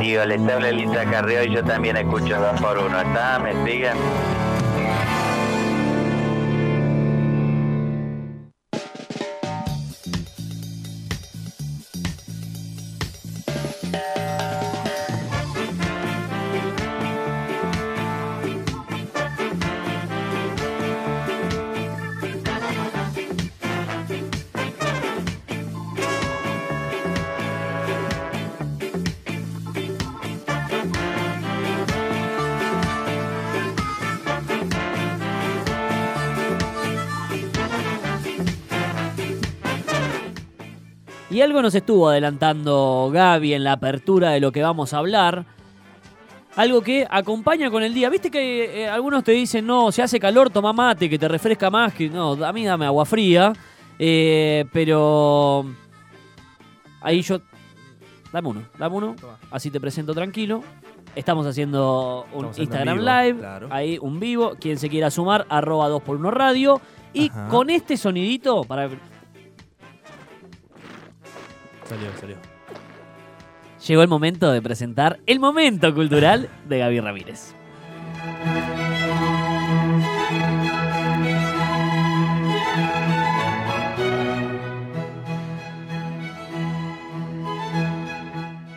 Digo, les habla Elisa Carrió y yo también escucho dos por uno. ¿Está? ¿Me siguen? Algo nos estuvo adelantando Gaby en la apertura de lo que vamos a hablar. Algo que acompaña con el día. Viste que eh, algunos te dicen, no, si hace calor, toma mate, que te refresca más. Que no, a mí dame agua fría. Eh, pero ahí yo... Dame uno, dame uno. Así te presento tranquilo. Estamos haciendo un Estamos Instagram vivo, Live. claro. Ahí un vivo. Quien se quiera sumar, arroba 2x1 radio. Y Ajá. con este sonidito, para Salió, salió. Llegó el momento de presentar el momento cultural de Gaby Ramírez.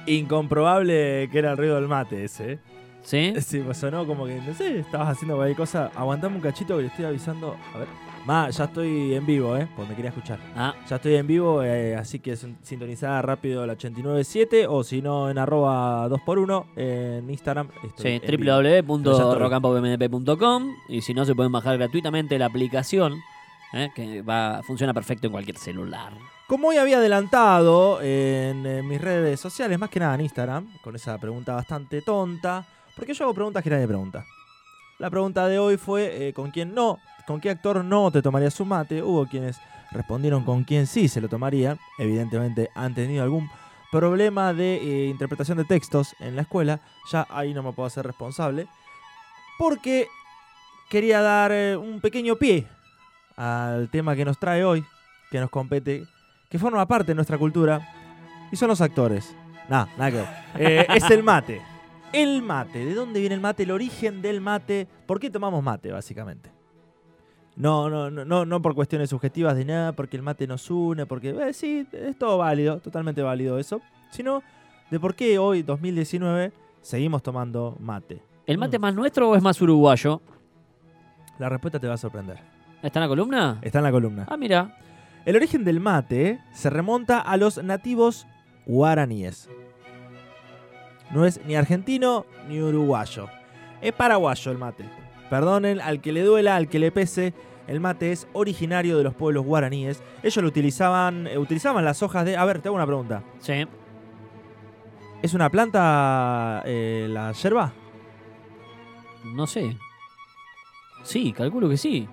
Incomprobable que era el ruido del mate ese. ¿eh? ¿Sí? Sí, pues sonó como que, no sé, estabas haciendo cualquier cosa. Aguantame un cachito que le estoy avisando. A ver. Ma, ya estoy en vivo, ¿eh? Porque me quería escuchar. Ah, Ya estoy en vivo, eh, así que sin- sintonizada rápido la 897 o si no en arroba 2x1 en Instagram. Estoy sí, www.rocampomdp.com y si no se pueden bajar gratuitamente la aplicación eh, que va, funciona perfecto en cualquier celular. Como hoy había adelantado en, mis redes sociales, más que nada en Instagram, con esa pregunta bastante tonta, porque yo hago preguntas que nadie pregunta. La pregunta de hoy fue eh, con quién no, con qué actor no te tomarías un mate. Hubo quienes respondieron con quién sí se lo tomarían. Evidentemente han tenido algún problema de eh, interpretación de textos en la escuela. Ya ahí no me puedo hacer responsable. Porque quería dar eh, un pequeño pie al tema que nos trae hoy, que nos compete, que forma parte de nuestra cultura, y son los actores. Nah, nada que ver. Eh, es el mate. El mate. ¿De dónde viene el mate? El origen del mate. ¿Por qué tomamos mate, básicamente? No, no, no, no, no por cuestiones subjetivas de nada, porque el mate nos une, porque eh, sí, es todo válido, totalmente válido eso, sino de por qué hoy, 2019, seguimos tomando mate. ¿El mate es más nuestro o es más uruguayo? La respuesta te va a sorprender. ¿Está en la columna? Está en la columna. Ah, mira. El origen del mate se remonta a los nativos guaraníes. No es ni argentino ni uruguayo. Es paraguayo el mate. Perdonen al que le duela, al que le pese. El mate es originario de los pueblos guaraníes. Ellos lo utilizaban, eh, utilizaban las hojas de... A ver, te hago una pregunta. Sí. ¿Es una planta eh, la yerba? No sé. Sí, calculo que sí.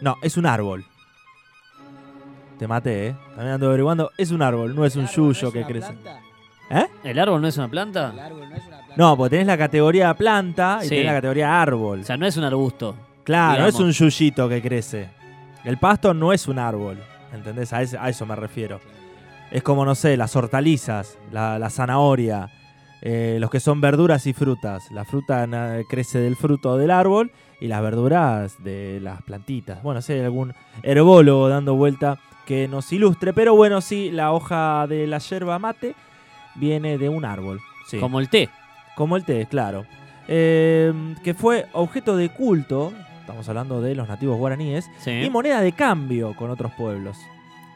No, es un árbol. Te maté, ¿eh? También ando averiguando. Es un árbol, no es un yuyo que crece. ¿Eh? ¿El árbol no es una planta? No, porque tenés la categoría planta y Sí. tenés la categoría árbol. O sea, no es un arbusto. claro, no es digamos. un yuyito que crece. El pasto no es un árbol. ¿Entendés? A, ese- a eso me refiero. Es como, no sé, las hortalizas, la, la zanahoria, eh, los que son verduras y frutas. La fruta na- crece del fruto del árbol y las verduras de las plantitas. Bueno, si hay algún herbólogo dando vuelta que nos ilustre, pero bueno, sí, la hoja de la yerba mate viene de un árbol. Sí. Como el té. Como el té, claro. Eh, que fue objeto de culto, estamos hablando de los nativos guaraníes, Sí. y moneda de cambio con otros pueblos.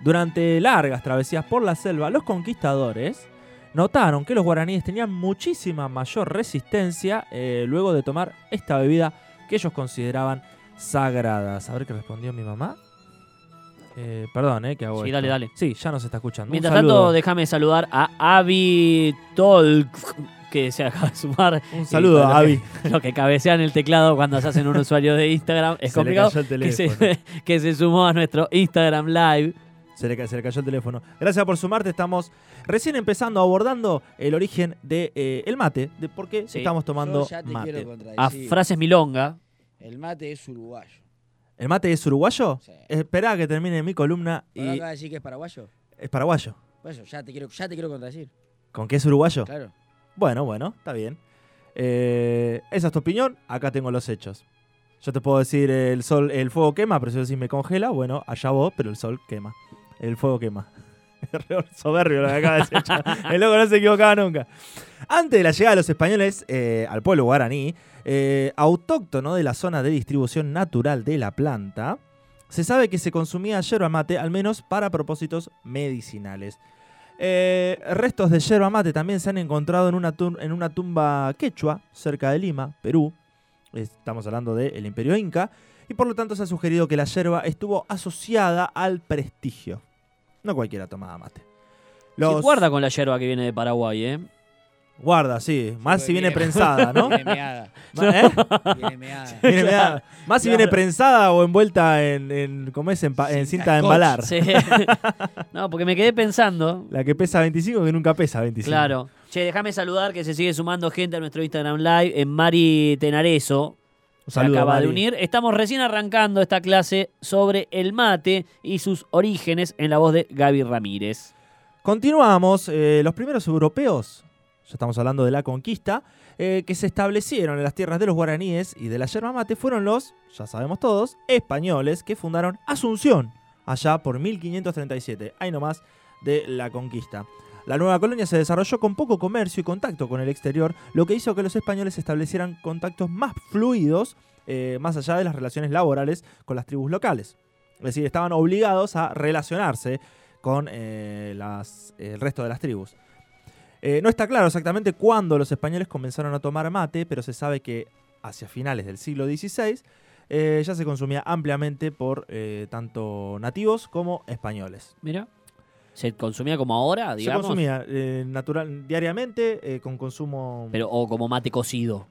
Durante largas travesías por la selva, los conquistadores notaron que los guaraníes tenían muchísima mayor resistencia eh, luego de tomar esta bebida que ellos consideraban sagradas. A ver qué respondió mi mamá. Eh, perdón, eh, que hago Sí, esto. dale, dale. Sí, ya nos está escuchando. Mientras tanto, déjame saludar a Avi Tolk, que se acaba de sumar. Un saludo a Avi. Los que, cabecean el teclado cuando se hacen un usuario de Instagram. Es Se le complicado. cayó el que, se, teléfono. que se sumó a nuestro Instagram Live. Se le, se le cayó el teléfono. Gracias por sumarte. Estamos recién empezando abordando el origen del de, eh, el mate, de por qué Sí. estamos tomando Yo ya te mate. A frases milonga. El mate es uruguayo. ¿El mate es uruguayo? Sí. Esperá que termine mi columna ¿Vos y acabas de decir que es paraguayo? es paraguayo. Por eso, ya te quiero, ya te quiero contradecir. ¿Con qué es uruguayo? Claro. Bueno, bueno, está bien. Eh, esa es tu opinión, acá tengo los hechos. Yo te puedo decir el sol, el fuego quema, pero si me congela, bueno, allá vos, pero el sol quema. El fuego quema. Soberbio lo que acaba de decir. El loco no se equivocaba nunca. Antes de la llegada de los españoles eh, al pueblo guaraní, eh, autóctono de la zona de distribución natural de la planta, se sabe que se consumía yerba mate al menos para propósitos medicinales. Eh, restos de yerba mate también se han encontrado en una tumba quechua cerca de Lima, Perú. Estamos hablando del Imperio Inca. Y por lo tanto se ha sugerido que la yerba estuvo asociada al prestigio. No cualquiera tomaba mate. Sí, guarda con la yerba que viene de Paraguay, ¿eh? Guarda, sí. Más si viene Viene- prensada, ¿no? Viene meada. ¿eh? Viene meada. Viene meada. Más si Claro. viene prensada o envuelta en, en ¿cómo es? En, pa- en Cinta de embalar. Sí. no, porque me quedé pensando. La que pesa 25 que nunca pesa 25. Claro. Che, déjame saludar que se sigue sumando gente a nuestro Instagram Live. En Mari Tenareso. Se acaba Mari. de unir. Estamos recién arrancando esta clase sobre el mate y sus orígenes en la voz de Gaby Ramírez. Continuamos. eh, los primeros europeos, ya estamos hablando de la conquista, eh, que se establecieron en las tierras de los guaraníes y de la yerba mate fueron los, ya sabemos todos, españoles que fundaron Asunción allá por 1537, ahí nomás de la conquista. La nueva colonia se desarrolló con poco comercio y contacto con el exterior, lo que hizo que los españoles establecieran contactos más fluidos, eh, más allá de las relaciones laborales con las tribus locales. Es decir, estaban obligados a relacionarse con eh, el resto de las tribus. Eh, no está claro exactamente cuándo los españoles comenzaron a tomar mate, pero se sabe que hacia finales del siglo XVI ya se consumía ampliamente por tanto nativos como españoles. Mira. Se consumía como ahora, digamos. Se consumía eh, natural, diariamente eh, con consumo... Pero, o como mate cocido.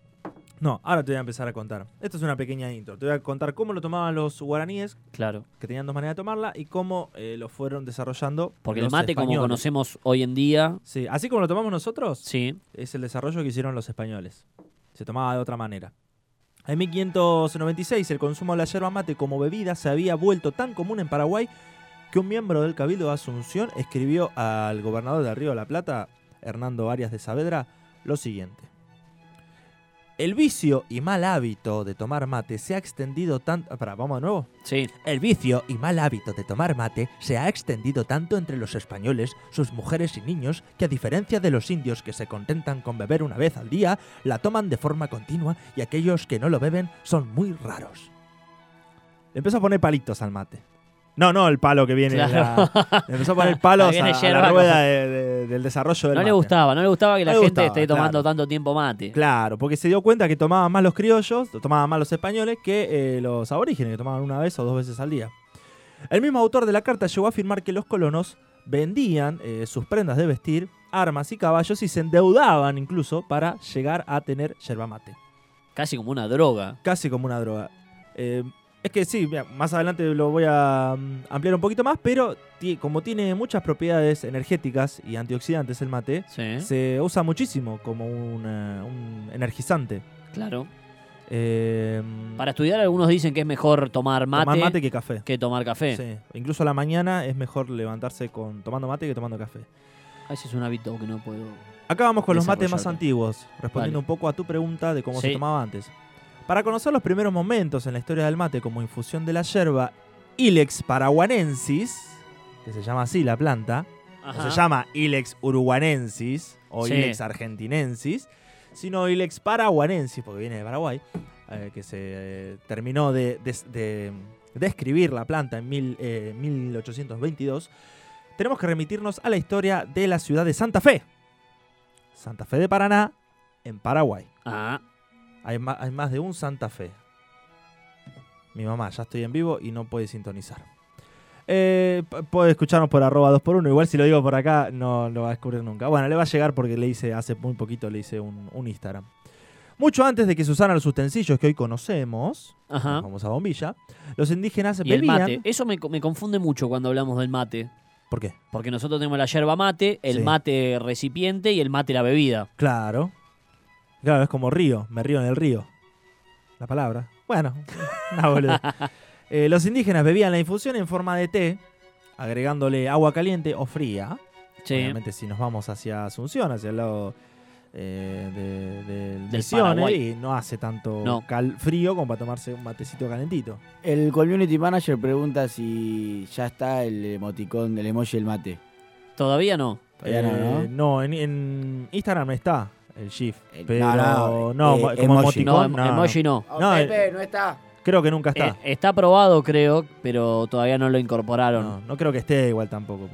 No, ahora te voy a empezar a contar. Esto es una pequeña intro. Te voy a contar cómo lo tomaban los guaraníes, Claro. que tenían dos maneras de tomarla, y cómo eh, lo fueron desarrollando. Porque el mate, como conocemos hoy en día, Sí, así como lo tomamos nosotros, sí. es el desarrollo que hicieron los españoles. Se tomaba de otra manera. En 1596 el consumo de la yerba mate como bebida se había vuelto tan común en Paraguay que un miembro del Cabildo de Asunción escribió al gobernador del Río de la Plata, Hernando Arias de Saavedra, lo siguiente. El vicio y mal hábito de tomar mate se ha extendido tanto... Para, vamos de nuevo. Sí. El vicio y mal hábito de tomar mate se ha extendido tanto entre los españoles, sus mujeres y niños, que a diferencia de los indios que se contentan con beber una vez al día, la toman de forma continua y aquellos que no lo beben son muy raros. Le empezó a poner palitos al mate. No, no, el palo que viene. en Claro. la- empezó a poner palos a, a la rueda de- de- del desarrollo del No le gustaba, no le gustaba que la No gente gustaba, esté tomando claro. tanto tiempo mate. Claro, porque se dio cuenta que tomaban más los criollos, tomaban más los españoles que eh, los aborígenes, que tomaban una vez o dos veces al día. El mismo autor de la carta llegó a afirmar que los colonos vendían eh, sus prendas de vestir, armas y caballos y se endeudaban incluso para llegar a tener yerba mate. Casi como una droga. Casi como una droga. Eh, es que sí, mira, más adelante lo voy a mm, ampliar un poquito más, pero como tiene muchas propiedades energéticas y antioxidantes el mate, Sí. se usa muchísimo como un, eh, un energizante. Claro. Eh, Para estudiar, algunos dicen que es mejor tomar mate, tomar mate que café. que tomar café. Sí. Incluso a la mañana es mejor levantarse con tomando mate que tomando café. Ese es un hábito que no puedo. Acá vamos con los mates más antiguos, respondiendo un poco a tu pregunta de cómo se tomaba antes. Para conocer los primeros momentos en la historia del mate como infusión de la yerba Ilex paraguanensis, que se llama así la planta, no se llama Ilex uruguanensis o Sí. Ilex argentinensis, sino Ilex paraguanensis, porque viene de Paraguay, eh, que se eh, terminó de, de- de describir la planta en mil, eh, 1822, tenemos que remitirnos a la historia de la ciudad de Santa Fe. Santa Fe de Paraná, en Paraguay. Ah, Hay, hay más de un Santa Fe. Mi mamá, ya estoy en vivo y no puede sintonizar. Eh, puede escucharnos por arroba 2x1. Igual si lo digo por acá, no lo va a descubrir nunca. Bueno, le va a llegar porque le hice, hace muy poquito le hice un, un Instagram. Mucho antes de que se usaran los utensilios que hoy conocemos, ajá. la famosa bombilla, los indígenas Y el bebían. mate. Eso me, me confunde mucho cuando hablamos del mate. ¿Por qué? Porque nosotros tenemos la yerba mate, el Sí. mate recipiente y el mate la bebida. Claro. Claro, es como río. Me río en el río. La palabra. Bueno, una boluda. Eh, los indígenas bebían la infusión en forma de té, agregándole agua caliente o fría. Sí. Obviamente si nos vamos hacia Asunción, hacia el lado eh, de, de- del Del Misiones, Paraguay. y no hace tanto No. cal- frío como para tomarse un matecito calentito. El community manager pregunta si ya está el emoticón, el emoji del mate. Todavía no. Todavía no, Eh, ¿no? no, en, en Instagram está el GIF, pero no, no, no, eh, mo- como emoji. No, emoticón, em- emoji no. No, Pepe, no está. creo que nunca está. Eh, está aprobado, creo, pero todavía no lo incorporaron. no, no creo que esté igual tampoco.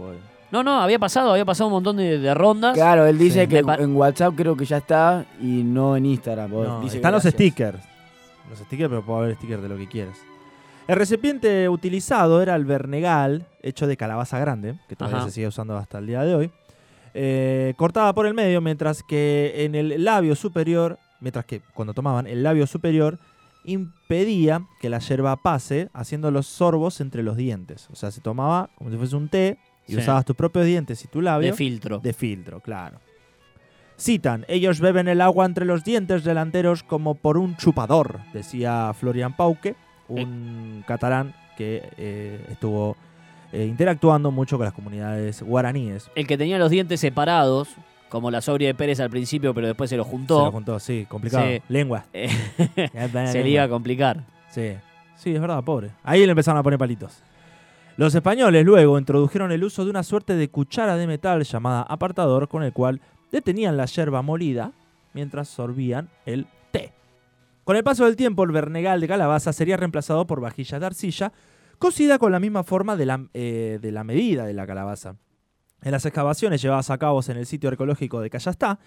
No, no, había pasado, había pasado un montón de, de rondas. Claro, él dice Sí. que en, WhatsApp creo que ya está y no en Instagram. No, dice están los gracias. stickers. Los stickers, pero puede haber stickers de lo que quieras. El recipiente utilizado era el vernegal, hecho de calabaza grande, que todavía Ajá. se sigue usando hasta el día de hoy. Eh, cortada por el medio, mientras que en el labio superior, mientras que cuando tomaban, el labio superior impedía que la yerba pase haciendo los sorbos entre los dientes. O sea, se tomaba como si fuese un té y Sí. usabas tus propios dientes y tu labio de filtro. de filtro, claro. Citan, ellos beben el agua entre los dientes delanteros como por un chupador, decía Florian Pauque, un catalán que eh, estuvo eh, interactuando mucho con las comunidades guaraníes. El que tenía los dientes separados, como la sobria de Pérez al principio, pero después se lo Se juntó, lo juntó, sí, complicado. Sí. Lengua. eh, Se se le iba a complicar. Sí. sí, es verdad, pobre. Ahí le empezaron a poner palitos. Los españoles luego introdujeron el uso de una suerte de cuchara de metal llamada apartador con el cual detenían la yerba molida mientras sorbían el té. Con el paso del tiempo, el vernegal de calabaza sería reemplazado por vajilla de arcilla cocida con la misma forma de la, eh, de la medida de la calabaza. En las excavaciones llevadas a cabo en el sitio arqueológico de Callastá,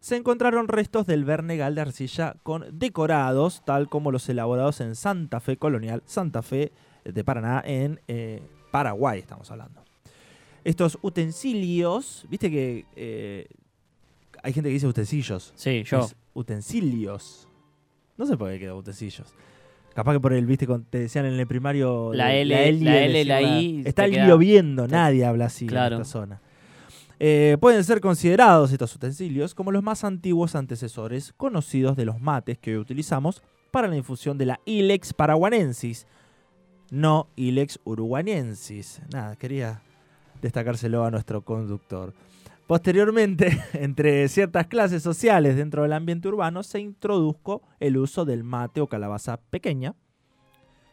se encontraron restos del vernegal de arcilla con decorados, tal como los elaborados en Santa Fe Colonial, Santa Fe de Paraná, en eh, Paraguay estamos hablando. Estos utensilios, viste que eh, hay gente que dice utensilios. Sí, yo. Es utensilios. No sé por qué quedó utensilios. Capaz que por el, viste, te decían en el primario. La de- L, la L, la una- I, Está lloviendo, nadie habla así Claro. en esta zona. Eh, pueden ser considerados estos utensilios como los más antiguos antecesores conocidos de los mates que hoy utilizamos para la infusión de la Ilex paraguanensis, no Ilex uruguayensis. Nada, quería destacárselo a nuestro conductor. Posteriormente, entre ciertas clases sociales dentro del ambiente urbano, se introdujo el uso del mate o calabaza pequeña,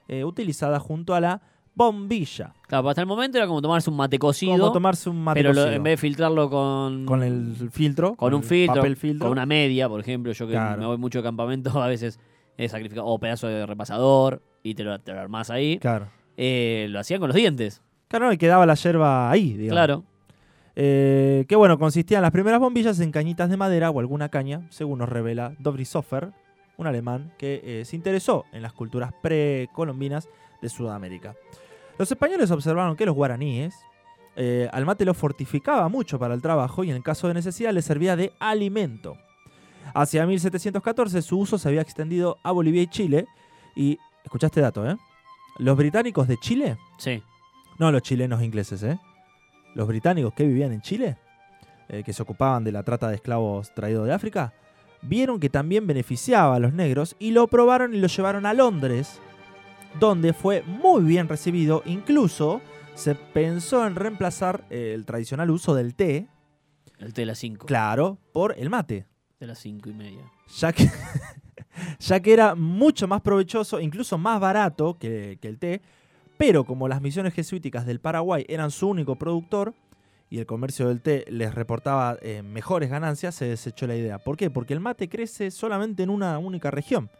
eh, utilizada junto a la bombilla. Claro, hasta el momento era como tomarse un mate cocido, Como tomarse un mate pero cocido. en vez de filtrarlo con, con el filtro, con un filtro, papel filtro. con una media, por ejemplo, yo que Claro. me voy mucho de campamento, a veces he sacrificado, o pedazo de repasador, y te lo, te lo armás ahí. Claro. Eh, lo hacían con los dientes, Claro, y quedaba la yerba ahí, digamos. claro. Eh, que bueno, consistían las primeras bombillas en cañitas de madera o alguna caña, según nos revela Dobrisoffer, un alemán que eh, se interesó en las culturas precolombinas de Sudamérica. Los españoles observaron que los guaraníes eh, al mate lo fortificaba mucho para el trabajo y en caso de necesidad le servía de alimento. Hacia 1714 su uso se había extendido a Bolivia y Chile y, escuchaste dato, ¿eh? Los británicos de Chile Sí. no los chilenos ingleses, ¿eh? Los británicos que vivían en Chile, eh, que se ocupaban de la trata de esclavos traídos de África, vieron que también beneficiaba a los negros y lo probaron y lo llevaron a Londres, donde fue muy bien recibido. Incluso se pensó en reemplazar eh, el tradicional uso del té, El té de las 5. claro, por el mate, De las 5 y media. ya que, ya que era mucho más provechoso, incluso más barato que, que el té, pero como las misiones jesuíticas del Paraguay eran su único productor y el comercio del té les reportaba eh, mejores ganancias, se desechó la idea. ¿Por qué? Porque el mate crece solamente en una única región,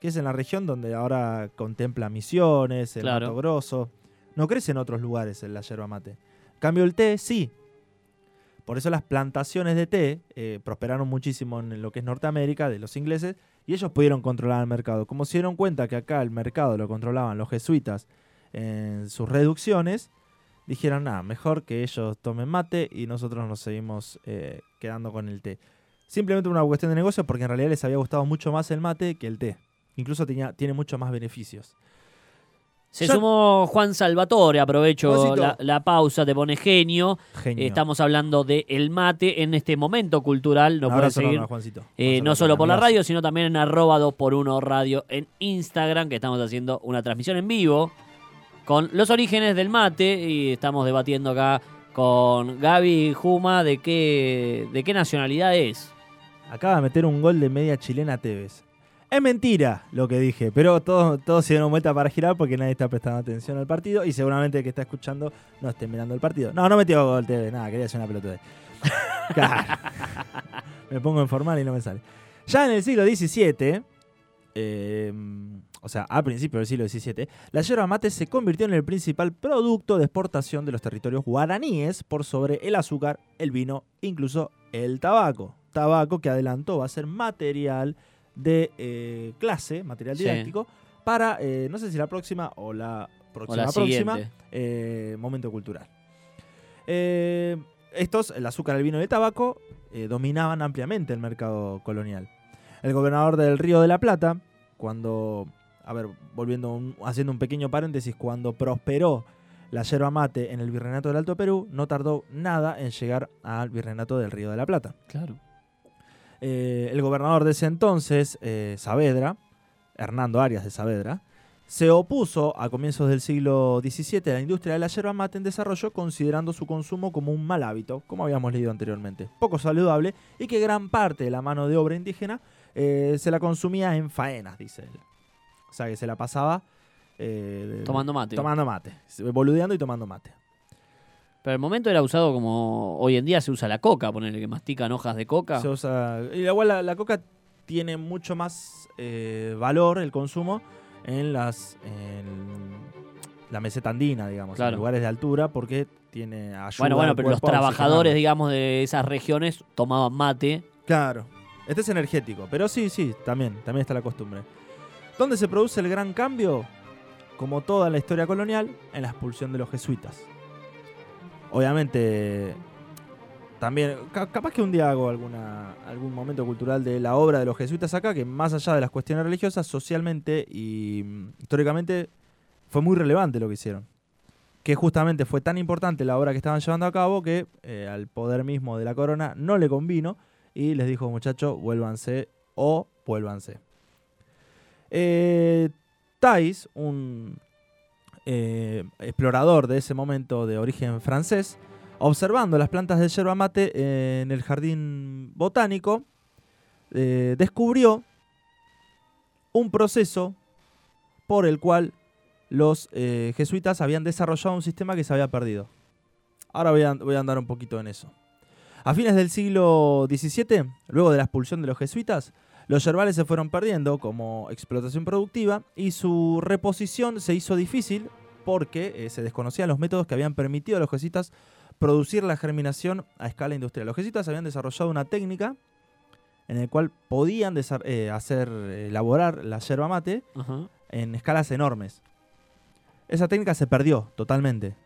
que es en la región donde ahora contempla Misiones, el Claro. Mato Grosso. No crece en otros lugares en la yerba mate. En cambio el té sí. Por eso las plantaciones de té eh, prosperaron muchísimo en lo que es Norteamérica, de los ingleses, y ellos pudieron controlar el mercado. Como se dieron cuenta que acá el mercado lo controlaban los jesuitas en sus reducciones, dijeron, nada, mejor que ellos tomen mate y nosotros nos seguimos eh, quedando con el té. Simplemente una cuestión de negocio porque en realidad les había gustado mucho más el mate que el té. Incluso tenía, tiene mucho más beneficios. Se sumó Juan Salvatore, aprovecho la, la pausa, te pone genio. Genio. Estamos hablando de el mate en este momento cultural. Pueden abrazo seguir enorme a Juancito. eh, Juan no solo por la radio, sino también en arroba 2x1 radio en Instagram, que estamos haciendo una transmisión en vivo con los orígenes del mate y estamos debatiendo acá con Gaby Juma de qué, de qué nacionalidad es. Acaba de meter un gol de media chilena Tevez. Es mentira lo que dije, pero todos, todos se dieron vuelta para girar porque nadie está prestando atención al partido y seguramente el que está escuchando no esté mirando el partido. No, no metió gol Tevez, nada, quería hacer una pelota Claro. Me pongo en formal y no me sale. Ya en el siglo XVII, eh, o sea, a principios del siglo XVII, la yerba mate se convirtió en el principal producto de exportación de los territorios guaraníes por sobre el azúcar, el vino, incluso el tabaco. Tabaco que adelantó va a ser material de eh, clase, material Sí. didáctico, para, eh, no sé si la próxima o la O próxima, la próxima eh, momento cultural. Estos, el azúcar, el vino y el tabaco, dominaban ampliamente el mercado colonial. El gobernador del Río de la Plata, cuando, a ver, volviendo, un- haciendo un pequeño paréntesis, cuando prosperó la yerba mate en el virreinato del Alto Perú, no tardó nada en llegar al virreinato del Río de la Plata. Claro. Eh, el gobernador de ese entonces, eh, Saavedra, Hernando Arias de Saavedra, se opuso a comienzos del siglo XVII a la industria de la yerba mate en desarrollo, considerando su consumo como un mal hábito, como habíamos leído anteriormente, poco saludable y que gran parte de la mano de obra indígena eh, se la consumía en faenas, dice él. O sea, que se la pasaba eh, Tomando mate. tomando mate, boludeando y tomando mate. Pero el momento era usado como hoy en día se usa la coca, ponerle que mastican hojas de coca. Se usa- y igual la, la coca tiene mucho más eh, valor el consumo en las en la meseta andina, digamos, Claro. en lugares de altura, porque tiene ayuda. bueno, bueno, pero los trabajadores, digamos, de esas regiones tomaban mate. Claro. Este es energético, pero sí, sí, también, también está la costumbre. ¿Dónde se produce el gran cambio? Como toda la historia colonial, en la expulsión de los jesuitas. Obviamente, también, ca- capaz que un día hago alguna, algún momento cultural de la obra de los jesuitas acá, que más allá de las cuestiones religiosas, socialmente y mm, históricamente fue muy relevante lo que hicieron. Que justamente fue tan importante la obra que estaban llevando a cabo que eh, al poder mismo de la corona no le convino y les dijo, muchachos, vuélvanse o vuélvanse. Eh, Thais, un eh, explorador de ese momento de origen francés, observando las plantas de yerba mate eh, en el jardín botánico, descubrió un proceso por el cual los jesuitas habían desarrollado un sistema que se había perdido. Ahora voy a, voy a andar un poquito en eso. A fines del siglo XVII, luego de la expulsión de los jesuitas, los yerbales se fueron perdiendo como explotación productiva y su reposición se hizo difícil porque eh, se desconocían los métodos que habían permitido a los jesuitas producir la germinación a escala industrial. Los jesuitas habían desarrollado una técnica en la cual podían eh, hacer eh, elaborar la yerba mate en escalas enormes. Esa técnica se perdió totalmente.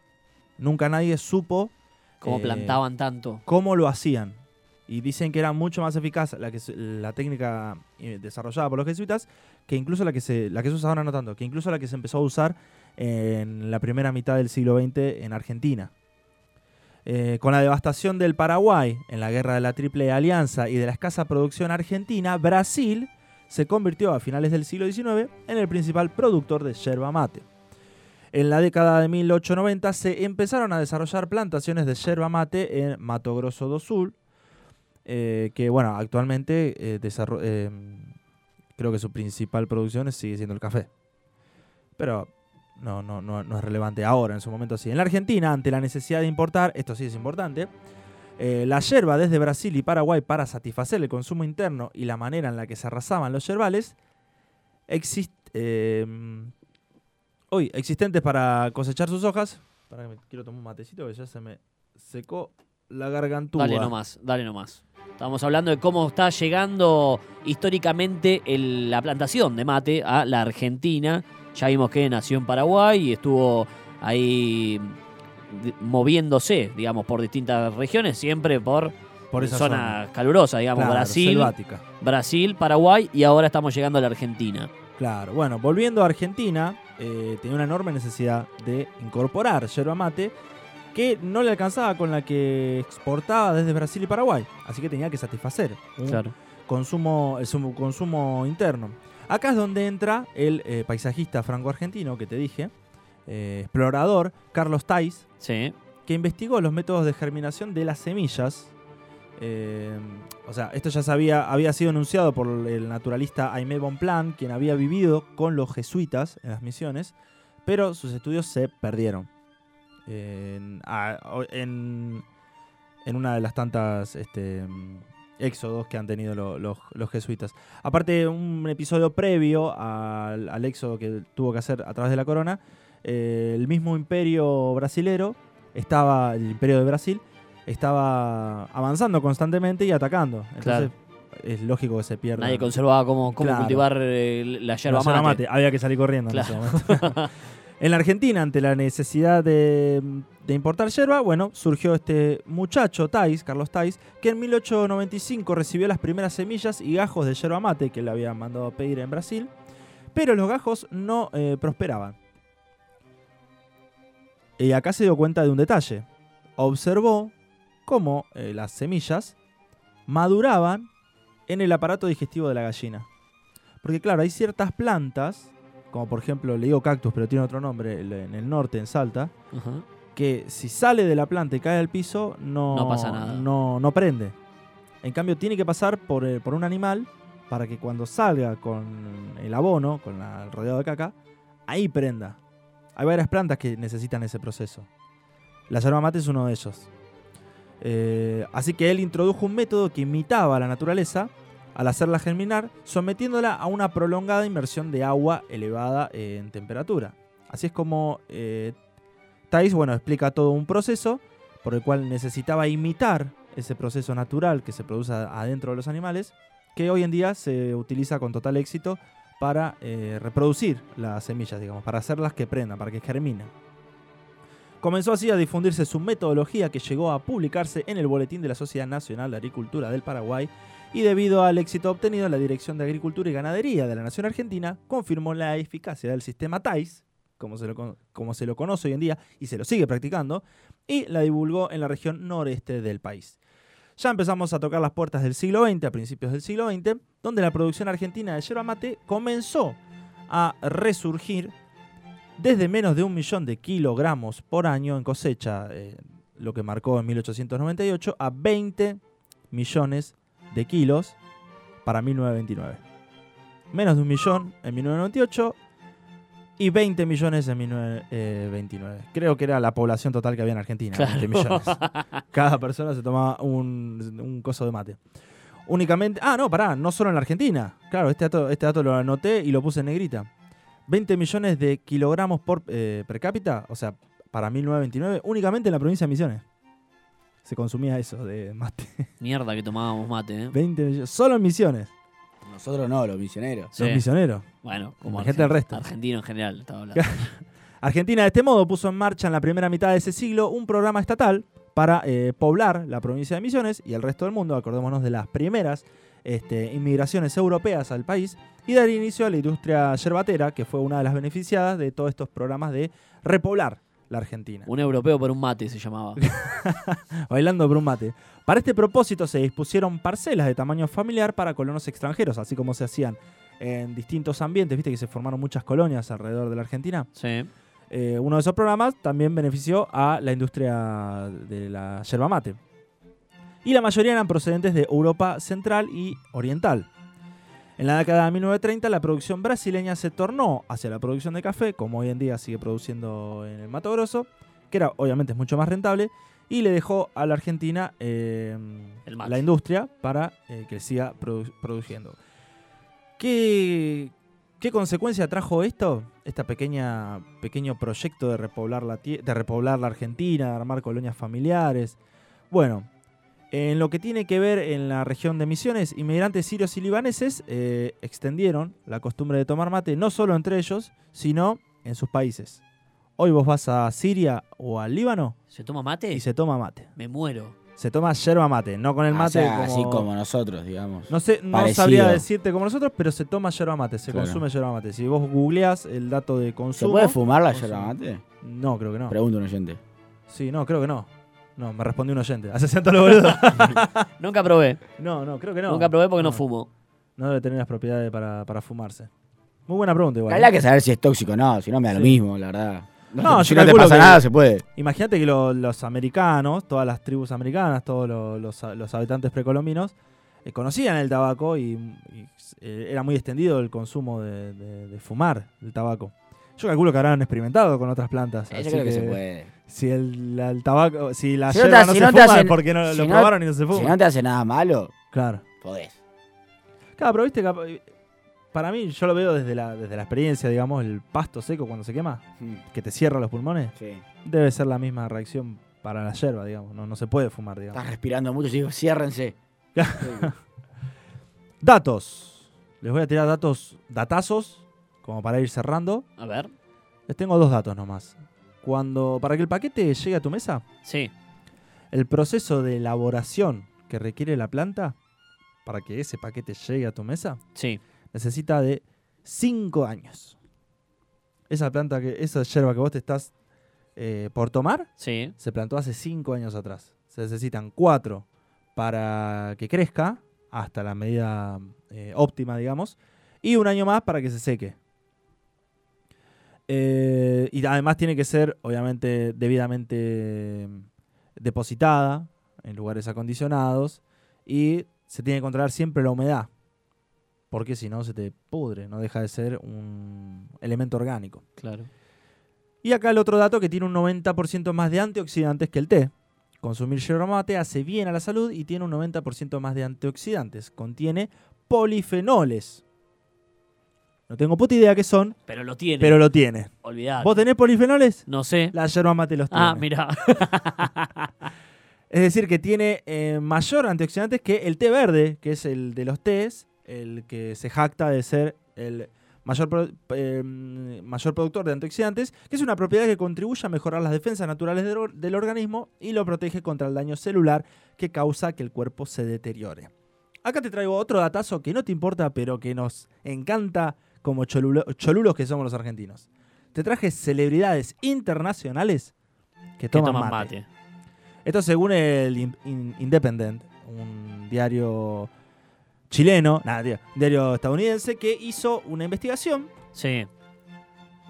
Nunca nadie supo Como eh, plantaban tanto. cómo lo hacían. Y dicen que era mucho más eficaz la, que la técnica eh, desarrollada por los jesuitas que incluso la que, se, la que se usa ahora no tanto, que incluso la que se empezó a usar en la primera mitad del siglo XX en Argentina. Eh, con la devastación del Paraguay en la guerra de la Triple Alianza y de la escasa producción argentina, Brasil se convirtió a finales del siglo XIX en el principal productor de yerba mate. En la década de 1890 se empezaron a desarrollar plantaciones de yerba mate en Mato Grosso do Sul, eh, que bueno, actualmente eh, eh, creo que su principal producción sigue siendo el café. Pero no, no, no, no es relevante ahora, en su momento sí. En la Argentina, ante la necesidad de importar, esto sí es importante, eh, la yerba desde Brasil y Paraguay para satisfacer el consumo interno y la manera en la que se arrasaban los yerbales, hoy existentes para cosechar sus hojas. Para que me quiero tomar un matecito que ya se me secó la gargantúa. Dale nomás, dale nomás. Estamos hablando de cómo está llegando históricamente el- la plantación de mate a la Argentina. Ya vimos que nació en Paraguay y estuvo ahí moviéndose, digamos, por distintas regiones, siempre por, Por esa zona, zona. calurosa, digamos, Claro, Brasil, selvática. Brasil, Paraguay y ahora estamos llegando a la Argentina. Claro, bueno, volviendo a Argentina, eh, tenía una enorme necesidad de incorporar yerba mate que no le alcanzaba con la que exportaba desde Brasil y Paraguay. Así que tenía que satisfacer un Claro. consumo, el sumo- consumo interno. Acá es donde entra el eh, paisajista franco-argentino que te dije, eh, explorador Carlos Tais, Sí. que investigó los métodos de germinación de las semillas. Eh, o sea, esto ya sabía, había sido anunciado por el naturalista Aimé Bonpland, quien había vivido con los jesuitas en las misiones, pero sus estudios se perdieron. En, a- en- en una de las tantas este, mm, éxodos que han tenido lo- los, los jesuitas. Aparte, un episodio previo al, al éxodo que tuvo que hacer a través de la corona, eh, el mismo imperio brasilero estaba, el imperio de Brasil, estaba avanzando constantemente y atacando. Entonces, es lógico que se pierda. Nadie conservaba cómo, cómo Claro. cultivar eh, la yerba mate. mate. Había que salir corriendo en ese momento. en la Argentina, ante la necesidad de, importar yerba, bueno, surgió este muchacho, Tais, Carlos Tais, que en 1895 recibió las primeras semillas y gajos de yerba mate que le habían mandado pedir en Brasil, pero los gajos no eh, prosperaban. Y acá se dio cuenta de un detalle. Observó cómo eh, las semillas maduraban en el aparato digestivo de la gallina. Porque claro, hay ciertas plantas, como por ejemplo, le digo cactus, pero tiene otro nombre, en el norte, en Salta, Ajá. que si sale de la planta y cae al piso, no, No pasa nada. No, no prende. En cambio, tiene que pasar por, eh, por un animal para que cuando salga con el abono, con la- el rodeado de caca, ahí prenda. Hay varias plantas que necesitan ese proceso. La yerba mate es uno de ellos. Eh, así que él introdujo un método que imitaba a la naturaleza al hacerla germinar, sometiéndola a una prolongada inmersión de agua elevada en temperatura. Así es como eh, Thais, bueno, explica todo un proceso por el cual necesitaba imitar ese proceso natural que se produce adentro de los animales, que hoy en día se utiliza con total éxito para eh, reproducir las semillas, digamos, para hacerlas que prendan, para que germinen. Comenzó así a difundirse su metodología que llegó a publicarse en el Boletín de la Sociedad Nacional de Agricultura del Paraguay y debido al éxito obtenido, la Dirección de Agricultura y Ganadería de la Nación Argentina confirmó la eficacia del sistema TAIS, como se, lo, como se lo conoce hoy en día y se lo sigue practicando, y la divulgó en la región noreste del país. Ya empezamos a tocar las puertas del siglo XX, a principios del siglo XX, donde la producción argentina de yerba mate comenzó a resurgir desde menos de un millón de kilogramos por año en cosecha, eh, lo que marcó en 1898, a 20 millones de kilos para 1929. Menos de un millón en 1998 y 20 millones en 1929. Creo que era la población total que había en Argentina, Claro. 20 millones. Cada persona se tomaba un, un coso de mate. Únicamente. Ah, no, pará, no solo en la Argentina. Claro, este dato, este dato lo anoté y lo puse en negrita. 20 millones de kilogramos por eh, per cápita, o sea, para 1929, únicamente en la provincia de Misiones. Se consumía eso de mate. Mierda que tomábamos mate, ¿eh? 20 millones, solo en Misiones. Nosotros no, los misioneros. Sí. Los misioneros. Bueno, como Imagínate el argen- resto. Argentino en general, estaba hablando. Argentina de este modo puso en marcha en la primera mitad de ese siglo un programa estatal para eh, poblar la provincia de Misiones y el resto del mundo, acordémonos de las primeras este, inmigraciones europeas al país y dar inicio a la industria yerbatera, que fue una de las beneficiadas de todos estos programas de repoblar la Argentina. Un europeo por un mate se llamaba. Bailando por un mate. Para este propósito se dispusieron parcelas de tamaño familiar para colonos extranjeros, así como se hacían en distintos ambientes, viste que se formaron muchas colonias alrededor de la Argentina. Sí. Eh, uno de esos programas también benefició a la industria de la yerba mate. Y la mayoría eran procedentes de Europa Central y Oriental. En la década de 1930 la producción brasileña se tornó hacia la producción de café, como hoy en día sigue produciendo en el Mato Grosso, que era obviamente es mucho más rentable, y le dejó a la Argentina eh, mate. la industria para eh, que siga produ- produciendo. ¿Qué, ¿Qué consecuencia trajo esto? Este pequeña, pequeño proyecto de repoblar, la de repoblar la Argentina, de armar colonias familiares. Bueno, en lo que tiene que ver en la región de Misiones, inmigrantes sirios y libaneses eh, extendieron la costumbre de tomar mate no solo entre ellos, sino en sus países. Hoy vos vas a Siria o al Líbano ¿Se toma mate? y se toma mate. Me muero. Se toma yerba mate, no con el Ah, mate o sea, como... así como nosotros, digamos. No sé, no Parecido. sabría decirte como nosotros, pero se toma yerba mate, se Claro. consume yerba mate. Si vos googleás el dato de ¿Se consumo... puede fumar la yerba mate? No, creo que no. Pregunta un oyente. Sí, no, creo que no. No, me respondió un oyente. Hace santo lo boludo. Nunca probé. no, no, creo que no. Nunca probé porque no, fumo. No debe tener las propiedades para, para fumarse. Muy buena pregunta igual. Habría ¿eh? que saber si es tóxico o no, si no me da lo Sí. mismo, la verdad. No, si yo no te calculo pasa que- nada, se puede. Imagínate que lo- los americanos, todas las tribus americanas, todos lo- los, los habitantes precolombinos, eh, conocían el tabaco y, y, eh, era muy extendido el consumo de, de- de fumar el tabaco. Yo calculo que habrán experimentado con otras plantas. Eh, así Yo creo que, se puede. Si el, tabaco, si la Si no te yerba no si se no fuma, hacen- porque no, si lo probaron y no se fuma. Si no te hace nada malo, Claro. podés. Claro, pero viste, capa- para mí, yo lo veo desde la, desde la experiencia, digamos, el pasto seco cuando se quema, que te cierra los pulmones, Sí. debe ser la misma reacción para la yerba, digamos. No, no se puede fumar, digamos. Estás respirando mucho, digo, ciérrense. Datos. Les voy a tirar datos, datazos, como para ir cerrando. A ver. Les tengo dos datos nomás. Cuando, para que el paquete llegue a tu mesa, Sí. el proceso de elaboración que requiere la planta, para que ese paquete llegue a tu mesa, Sí. necesita de 5 años. Esa planta, que, esa yerba que vos te estás eh, por tomar, Sí. se plantó hace 5 años atrás. Se necesitan 4 para que crezca hasta la medida eh, óptima, digamos, y un año más para que se seque. Eh, y además tiene que ser, obviamente, debidamente mm, depositada en lugares acondicionados y se tiene que controlar siempre la humedad, porque si no se te pudre, no deja de ser un elemento orgánico. Claro. Y acá el otro dato que tiene un 90% más de antioxidantes que el té. Consumir yerba mate hace bien a la salud y tiene un 90% más de antioxidantes. Contiene polifenoles. No tengo puta idea qué son, Pero lo tiene. pero lo tiene. Olvidate. ¿Vos tenés polifenoles? No sé. La yerba mate los tiene. Ah, mira. Es decir, que tiene eh, mayor antioxidantes que el té verde, que es el de los tés, el que se jacta de ser el mayor, pro- eh, mayor productor de antioxidantes, que es una propiedad que contribuye a mejorar las defensas naturales del, or- del organismo y lo protege contra el daño celular que causa que el cuerpo se deteriore. Acá te traigo otro datazo que no te importa, pero que nos encanta como cholulo- cholulos que somos los argentinos. Te traje celebridades internacionales que Que toman, toman mate. mate. Esto según el In- In- Independent, un diario chileno, nada, tío, un diario estadounidense, que hizo una investigación Sí.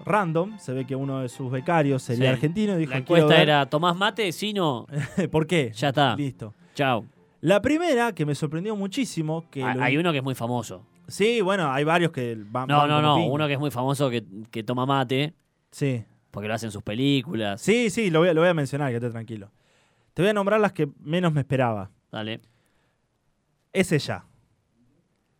random. Se ve que uno de sus becarios sería Sí. argentino y dijo, La "Quiero encuesta era, ¿tomás mate? Sí, no. ¿Por qué? Ya está. Listo. Chao. La primera, que me sorprendió muchísimo, que... Ah, lo- Hay uno que es muy famoso. Sí, bueno, hay varios que van... No, van no, no. piña. Uno que es muy famoso que, que toma mate, Sí. porque lo hacen sus películas. Sí, sí, lo voy, a, lo voy a mencionar, quédate tranquilo. Te voy a nombrar las que menos me esperaba. Dale. es ella,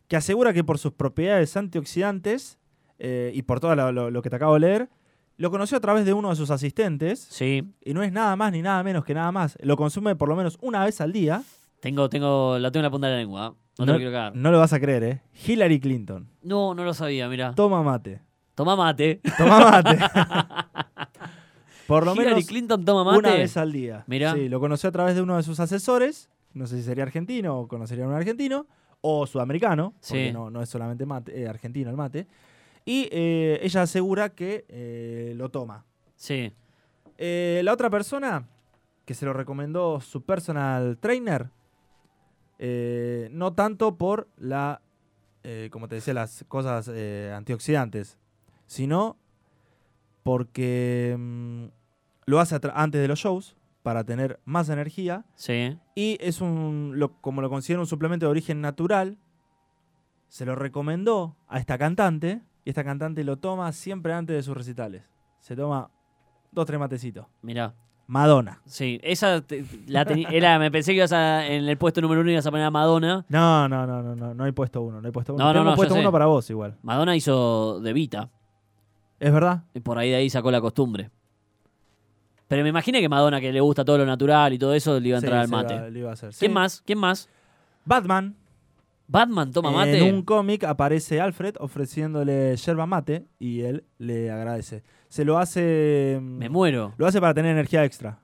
que asegura que por sus propiedades antioxidantes eh, y por todo lo, lo- lo que te acabo de leer, lo conoció a través de uno de sus asistentes Sí. y no es nada más ni nada menos que nada más. Lo consume por lo menos una vez al día. Tengo, tengo, la tengo en la punta de la lengua. No, te lo quiero cagar. no lo vas a creer, ¿eh? Hillary Clinton. No, no lo sabía, mira. Toma mate. Toma mate. Toma mate. por lo Hillary menos Clinton toma mate. una vez al día. Mirá. Sí, lo conoció a través de uno de sus asesores. No sé si sería argentino o conocería a un argentino. O sudamericano. Porque Sí. no, no es solamente mate, eh, argentino el mate. Y eh, ella asegura que eh, lo toma. Sí. Eh, la otra persona que se lo recomendó su personal trainer, eh, no tanto por la, eh, como te decía, las cosas eh, antioxidantes, sino porque mm, lo hace antes de los shows para tener más energía Sí. y es un, lo- como lo considera un suplemento de origen natural, se lo recomendó a esta cantante y esta cantante lo toma siempre antes de sus recitales. Se toma dos, tres matecitos. Mira. Madonna. Sí. Esa te- la teni- era, me pensé que ibas a, en el puesto número uno ibas a poner a Madonna. No, no, no, no, no, no hay puesto uno, no hay puesto uno. No, no, Tengo no, puesto sé. uno para vos igual. Madonna hizo de Vita. ¿Es verdad? Y por ahí de ahí sacó la costumbre. Pero me imaginé que Madonna, que le gusta todo lo natural y todo eso, le iba a entrar Sí, al se mate. iba- le iba a hacer, ¿Quién sí. más? ¿Quién más? Batman. Batman toma mate. En un cómic aparece Alfred ofreciéndole yerba mate y él le agradece. Se lo hace. mm, Me muero. Lo hace para tener energía extra.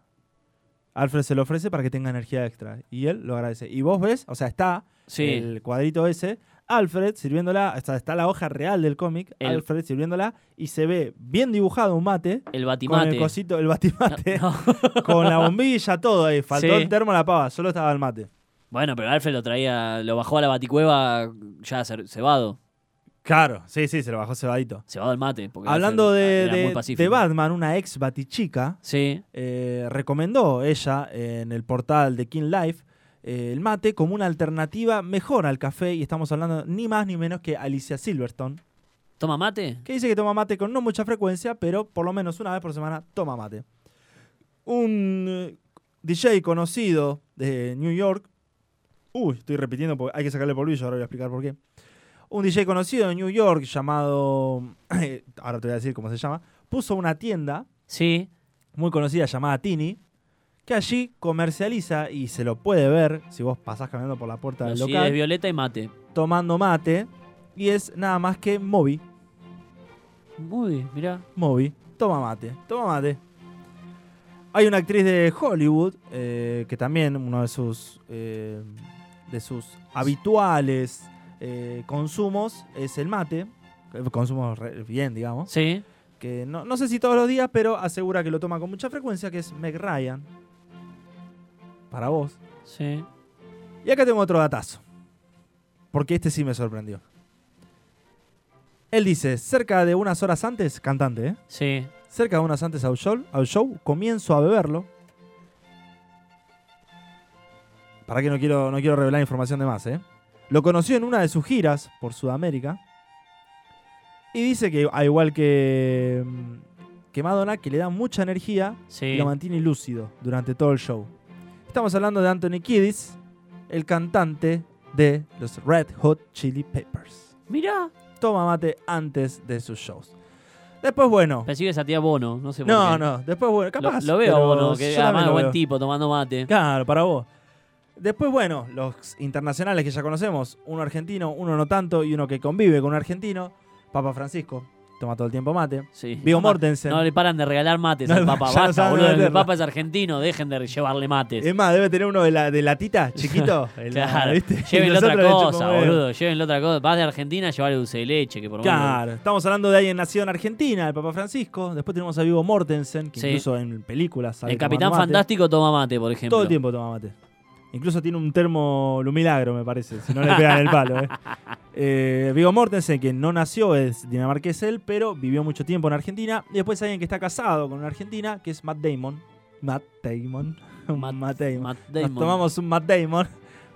Alfred se lo ofrece para que tenga energía extra. Y él lo agradece. Y vos ves, o sea, está Sí. el cuadrito ese, Alfred sirviéndola, o sea, está la hoja real del cómic, El- Alfred sirviéndola, y se ve bien dibujado un mate, El con batimate. el cosito, el batimate, No. con la bombilla, todo ahí. Faltó Sí. el termo a la pava, solo estaba el mate. Bueno, pero Alfred lo traía, lo bajó a la baticueva ya ce- cebado. Claro, sí, sí, se lo bajó cebadito. Cebado el mate. porque Hablando Alfred de, era de Batman, una ex batichica Sí, eh, recomendó ella en el portal de King Life eh, el mate como una alternativa mejor al café y estamos hablando ni más ni menos que Alicia Silverstone, ¿toma mate? que dice que toma mate con no mucha frecuencia, pero por lo menos una vez por semana toma mate. Un eh, DJ conocido de New York, uy, estoy repitiendo porque hay que sacarle polvillo, ahora voy a explicar por qué. Un DJ conocido de New York llamado, ahora te voy a decir cómo se llama, puso una tienda Sí, muy conocida llamada Tini, que allí comercializa y se lo puede ver si vos pasás caminando por la puerta del los es local, violeta y mate. tomando mate, y es nada más que Moby. Uy, mirá. Moby, toma mate, toma mate. Hay una actriz de Hollywood eh, que también uno de sus, eh, de sus habituales eh, consumos es el mate. eh, Consumo bien, digamos. Sí, Que no, no sé si todos los días, pero asegura que lo toma con mucha frecuencia, que es Meg Ryan. Para vos. sí. Y acá tengo otro datazo. Porque este sí me sorprendió. Él dice, cerca de unas horas antes, cantante, ¿eh? Sí. cerca de unas antes al show, al show, comienzo a beberlo. Para que no quiero, no quiero revelar información de más, ¿eh? Lo conoció en una de sus giras por Sudamérica. Y dice que, al igual que, mm, que Madonna, que le da mucha energía y lo mantiene lúcido durante todo el show. Estamos hablando de Anthony Kiddis, el cantante de los Red Hot Chili Peppers. Mirá. Toma mate antes de sus shows. Después, bueno. Pensé que esa tía Bono, no sé por No, qué. no, después, bueno, Lo, capaz. lo veo a Bono, que además lo buen veo. tipo tomando mate. Claro, para vos. Después, bueno, los internacionales que ya conocemos, uno argentino, uno no tanto, y uno que convive con un argentino, Papa Francisco, toma todo el tiempo mate. Sí. Vigo No Mortensen. No le paran de regalar mates No, al Papa. no Basta, saben boludo. El. Papa es argentino, dejen de llevarle mates. Es más, debe tener uno de la, de la tita, chiquito. el- Claro, ¿viste? Llévenle otra cosa, boludo. Llévenle otra cosa. Vas de Argentina, llevarle dulce de leche, que por menos- Claro, estamos hablando de alguien nacido en Argentina, el Papa Francisco. Después tenemos a Vigo Mortensen, que Sí. incluso en películas El Capitán mate. Fantástico toma mate, por ejemplo. Todo el tiempo toma mate. Incluso tiene un termo lumilagro, me parece, si no le pegan el palo. ¿eh? Eh, Viggo Mortensen, que no nació, es dinamarqués él, pero vivió mucho tiempo en Argentina. Y después hay alguien que está casado con una argentina, que es Matt Damon. Matt Damon. Matt- Matt Damon. Matt Nos Damon. tomamos un Matt Damon.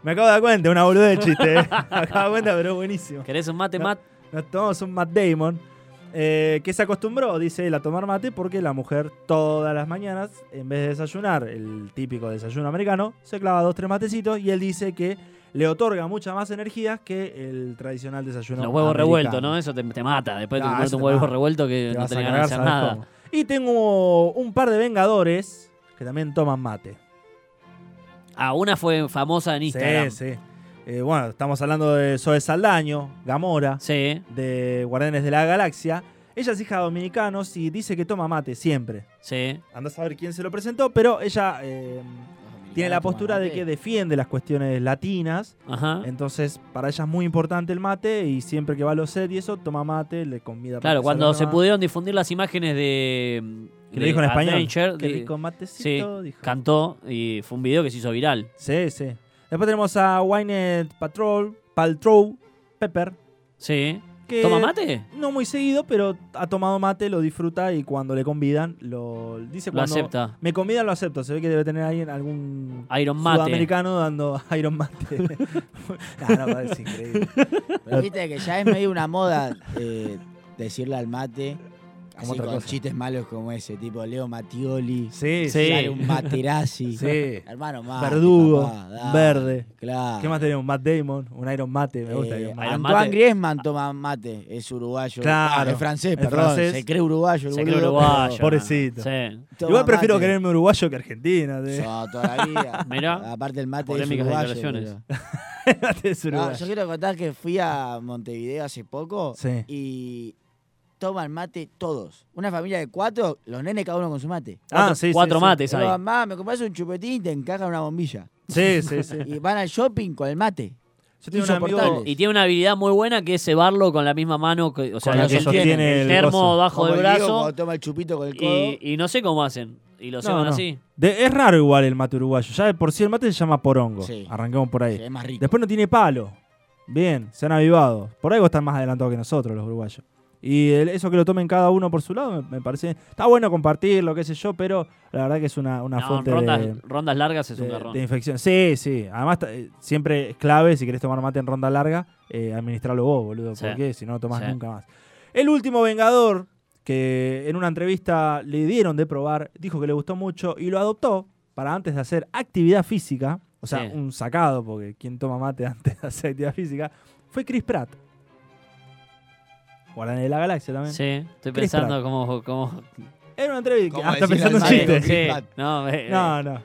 Me acabo de dar cuenta, una boludez de chiste. ¿eh? Me acabo de dar cuenta, pero es buenísimo. ¿Querés un mate. Matt? Nos tomamos un Matt Damon. Eh, que se acostumbró, dice él, a tomar mate porque la mujer todas las mañanas, en vez de desayunar, el típico desayuno americano, se clava dos, tres matecitos y él dice que le otorga mucha más energía que el tradicional desayuno. Los huevos americano. revueltos, ¿no? Eso te, te mata. Después Ah, te comerte eso un te huevo revuelto que Te no tenés ganas de hacer ¿sabes nada. cómo? Y tengo un par de vengadores que también toman mate. Ah, una fue famosa en Instagram. Sí, sí. Eh, bueno, estamos hablando de Zoe Saldaño, Gamora. Sí, de Guardianes de la Galaxia. Ella es hija de dominicanos y dice que toma mate siempre. sí. Anda a saber quién se lo presentó, pero ella eh, tiene la postura de que defiende las cuestiones latinas. Ajá. Entonces, para ella es muy importante el mate y siempre que va a los set y eso, toma mate, le convida para Claro, que cuando se pudieron difundir las imágenes de. Que dijo en español. Adventure, Qué de- rico matecito, dijo. cantó y fue un video que se hizo viral. Sí, sí. Después tenemos a Wynette Patrol, Paltrow, Pepper. Sí. Que ¿Toma mate? No muy seguido, pero ha tomado mate, lo disfruta y cuando le convidan, lo dice Lo cuando acepta. me convidan, lo acepto. Se ve que debe tener alguien, algún Iron Mate. sudamericano dando Iron Mate. no, no, es increíble. Pero viste que ya es medio una moda eh, decirle al mate, así otra con cosa. chistes malos como ese, tipo Leo Mattioli, Sí, Sí. sí. sale un materazzi. Sí. Hermano, mate, Verdugo, papá, verde. Claro. ¿Qué más tenemos? Matt Damon, un Iron Mate, me gusta Eh, Iron Antoine Mate. Griezmann toma mate, es uruguayo. Claro, Ah, es francés, perdón. francés. Se cree uruguayo. el Se cree uruguayo. pero Pobrecito. Igual prefiero mate. creerme uruguayo que argentina. de- So, toda la vida. Mirá. Aparte el mate Polémicas es uruguayo. declaraciones. pero- Mate es No, uruguayo. yo quiero contar que fui a Montevideo hace poco Sí. y toman mate todos. Una familia de cuatro, los nenes cada uno con su mate. Ah, sí, sí, Cuatro sí. mates Pero, hay. mamá, me compras un chupetín y te encajan una bombilla. Sí, sí, sí. Y van al shopping con el mate. Yo tengo un amigo. Y tiene una habilidad muy buena que es cebarlo con la misma mano, que- o sea, Con la que sostiene, el termo bajo del brazo cuando toma el chupito con el codo. y, y no sé cómo hacen. Y lo No, ceban no. así. De- es raro igual el mate uruguayo. Ya de por sí el mate se llama porongo. Sí. Arrancamos por ahí. Sí, es más rico. Después no tiene palo. Bien, se han avivado. Por algo están más adelantados que nosotros, los uruguayos. Y el- eso que lo tomen cada uno por su lado, me, parece. Está bueno compartirlo, qué sé yo, pero la verdad que es una, una No, fuente rondas, de, rondas largas es un de- garrón. de infección. Sí, sí. Además, eh, siempre es clave, si querés tomar mate en ronda larga, eh, administrarlo vos, boludo. Sí. Porque si no lo tomás Sí. nunca más. El último Vengador, que en una entrevista le dieron de probar, dijo que le gustó mucho y lo adoptó para antes de hacer actividad física. O sea, Sí. un sacado, porque quien toma mate antes de hacer actividad física, fue Chris Pratt. Guardianes de la Galaxia también. Sí, estoy Chris pensando cómo... cómo Era una entrevista. ¿Cómo Ah, decirle pensando en mate? chistes. Sí, Pratt. no, eh, No, no.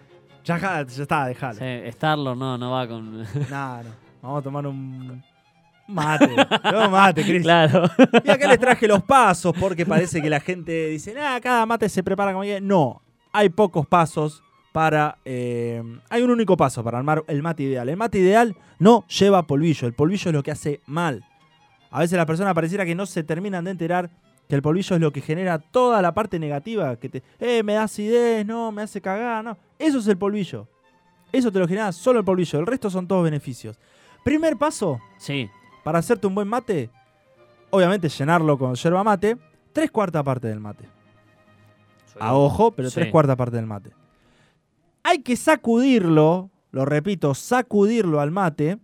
Ya, está, dejalo. sí, Starlord no, no va con... No, no. Vamos a tomar un mate. No mate, Chris. claro. Y acá les traje los pasos porque parece que la gente dice, ah, cada mate se prepara como que. No, hay pocos pasos para. eh, hay un único paso para armar el mate ideal. El mate ideal no lleva polvillo. El polvillo es lo que hace mal. A veces las personas pareciera que no se terminan de enterar que el polvillo es lo que genera toda la parte negativa. Que te, eh, me da acidez, no, me hace cagar, no. Eso es el polvillo. Eso te lo genera solo el polvillo. El resto son todos beneficios. Primer paso, Sí, para hacerte un buen mate, obviamente llenarlo con yerba mate, tres cuartas partes del mate. A ojo, pero Sí. tres cuartas partes del mate. Hay que sacudirlo, lo repito, sacudirlo al mate,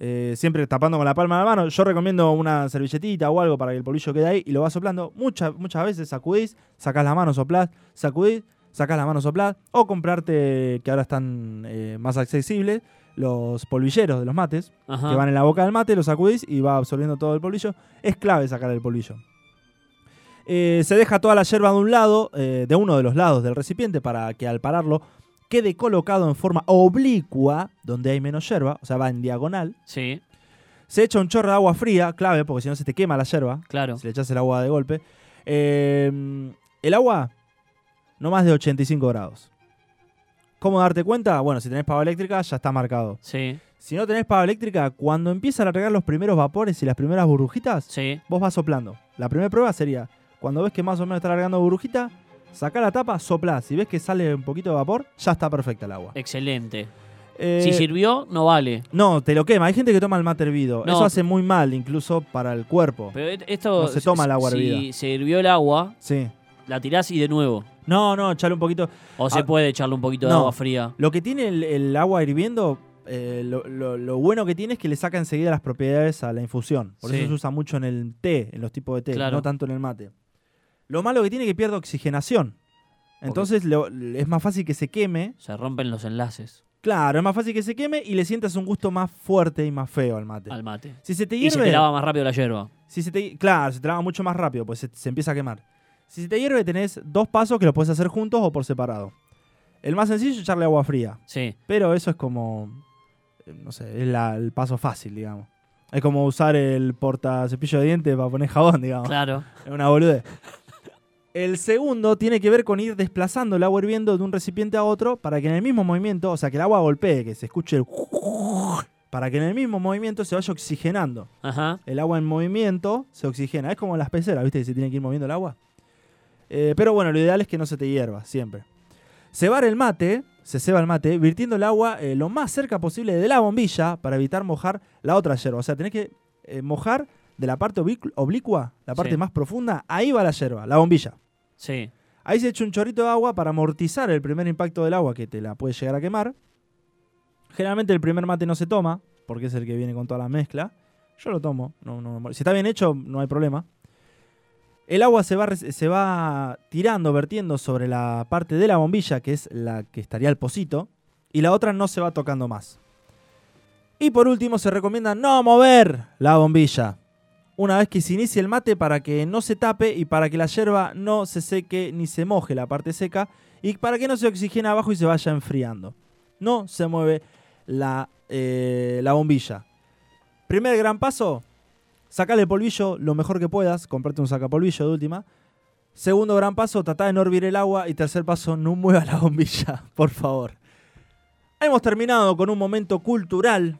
eh, siempre tapando con la palma de la mano. Yo recomiendo una servilletita o algo para que el polvillo quede ahí y lo vas soplando. Muchas, muchas veces sacudís, sacás la mano, soplás, sacudís, sacás la mano, soplás. O comprarte, que ahora están eh, más accesibles, los polvilleros de los mates Ajá. que van en la boca del mate, lo sacudís y va absorbiendo todo el polvillo. Es clave sacar el polvillo. Eh, se deja toda la yerba de un lado, eh, de uno de los lados del recipiente, para que al pararlo quede colocado en forma oblicua, donde hay menos yerba, o sea, va en diagonal. Sí, Se echa un chorro de agua fría, clave, porque si no se te quema la yerba, claro. si le echas el agua de golpe. Eh, el agua, no más de 85 grados. ¿Cómo darte cuenta? Bueno, si tenés pava eléctrica, ya está marcado. Sí, Si no tenés pava eléctrica, cuando empiezan a regar los primeros vapores y las primeras burbujitas, sí. vos vas soplando. La primera prueba sería, cuando ves que más o menos está largando burbujita, saca la tapa, soplá. Si ves que sale un poquito de vapor, ya está perfecta el agua. Excelente. Eh, si sirvió, no vale. no, te lo quema. Hay gente que toma el mate hervido. No. Eso hace muy mal, incluso para el cuerpo. Pero et- esto... No se toma el agua Si hervida. se hirvió el agua, Sí. la tirás y de nuevo. No, no, echarle un poquito. O se Ah, puede echarle un poquito de no. agua fría. Lo que tiene el, el agua hirviendo, eh, lo, lo- lo bueno que tiene es que le saca enseguida las propiedades a la infusión. Por Sí. eso se usa mucho en el té, en los tipos de té, Claro. no tanto en el mate. Lo malo que tiene es que pierde oxigenación. Entonces lo- es más fácil que se queme. Se rompen los enlaces Claro, es más fácil que se queme y le sientas un gusto más fuerte y más feo al mate. al mate. Si se te Y se hierve, te lava más rápido la yerba. si se te, claro, se te lava mucho más rápido, pues se, se empieza a quemar. Si se te hierve, tenés dos pasos que los puedes hacer juntos o por separado. El más sencillo es echarle agua fría. Sí, Pero eso es como. eh, No sé, es la- el paso fácil, digamos. Es como usar el porta cepillo de dientes para poner jabón, digamos. claro. Es una boludez. El segundo tiene que ver con ir desplazando el agua hirviendo de un recipiente a otro para que en el mismo movimiento, o sea, que el agua golpee, que se escuche el. Para que en el mismo movimiento se vaya oxigenando. Ajá. El agua en movimiento se oxigena. Es como las peceras, ¿viste? Que se tiene que ir moviendo el agua. Eh, pero bueno, lo ideal es que no se te hierva, siempre. Cebar el mate, se ceba el mate, virtiendo el agua eh, lo más cerca posible de la bombilla para evitar mojar la otra yerba. O sea, tenés que eh, mojar de la parte oblic- oblicua, la parte Sí. más profunda, ahí va la yerba, la bombilla. Sí. Ahí se echa un chorrito de agua para amortizar el primer impacto del agua que te la puede llegar a quemar. Generalmente el primer mate no se toma, porque es el que viene con toda la mezcla. Yo lo tomo. No, no si está bien hecho, no hay problema. El agua se va, se va tirando, vertiendo sobre la parte de la bombilla, que es la que estaría el pocito, y la otra no se va tocando más. Y por último se recomienda no mover la bombilla una vez que se inicie el mate para que no se tape y para que la yerba no se seque ni se moje la parte seca y para que no se oxigene abajo y se vaya enfriando. No se mueve la, eh, la bombilla. Primer gran paso, Sacale el polvillo lo mejor que puedas, comprate un sacapolvillo de última. Segundo gran paso, tratá de no hervir el agua. Y tercer paso, no mueva la bombilla, por favor. Hemos terminado con un momento cultural.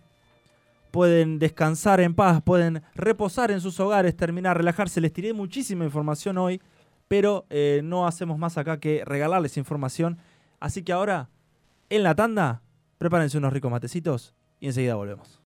Pueden descansar en paz, pueden reposar en sus hogares, terminar, relajarse. Les tiré muchísima información hoy, pero eh, no hacemos más acá que regalarles información. Así que ahora, en la tanda, prepárense unos ricos matecitos y enseguida volvemos.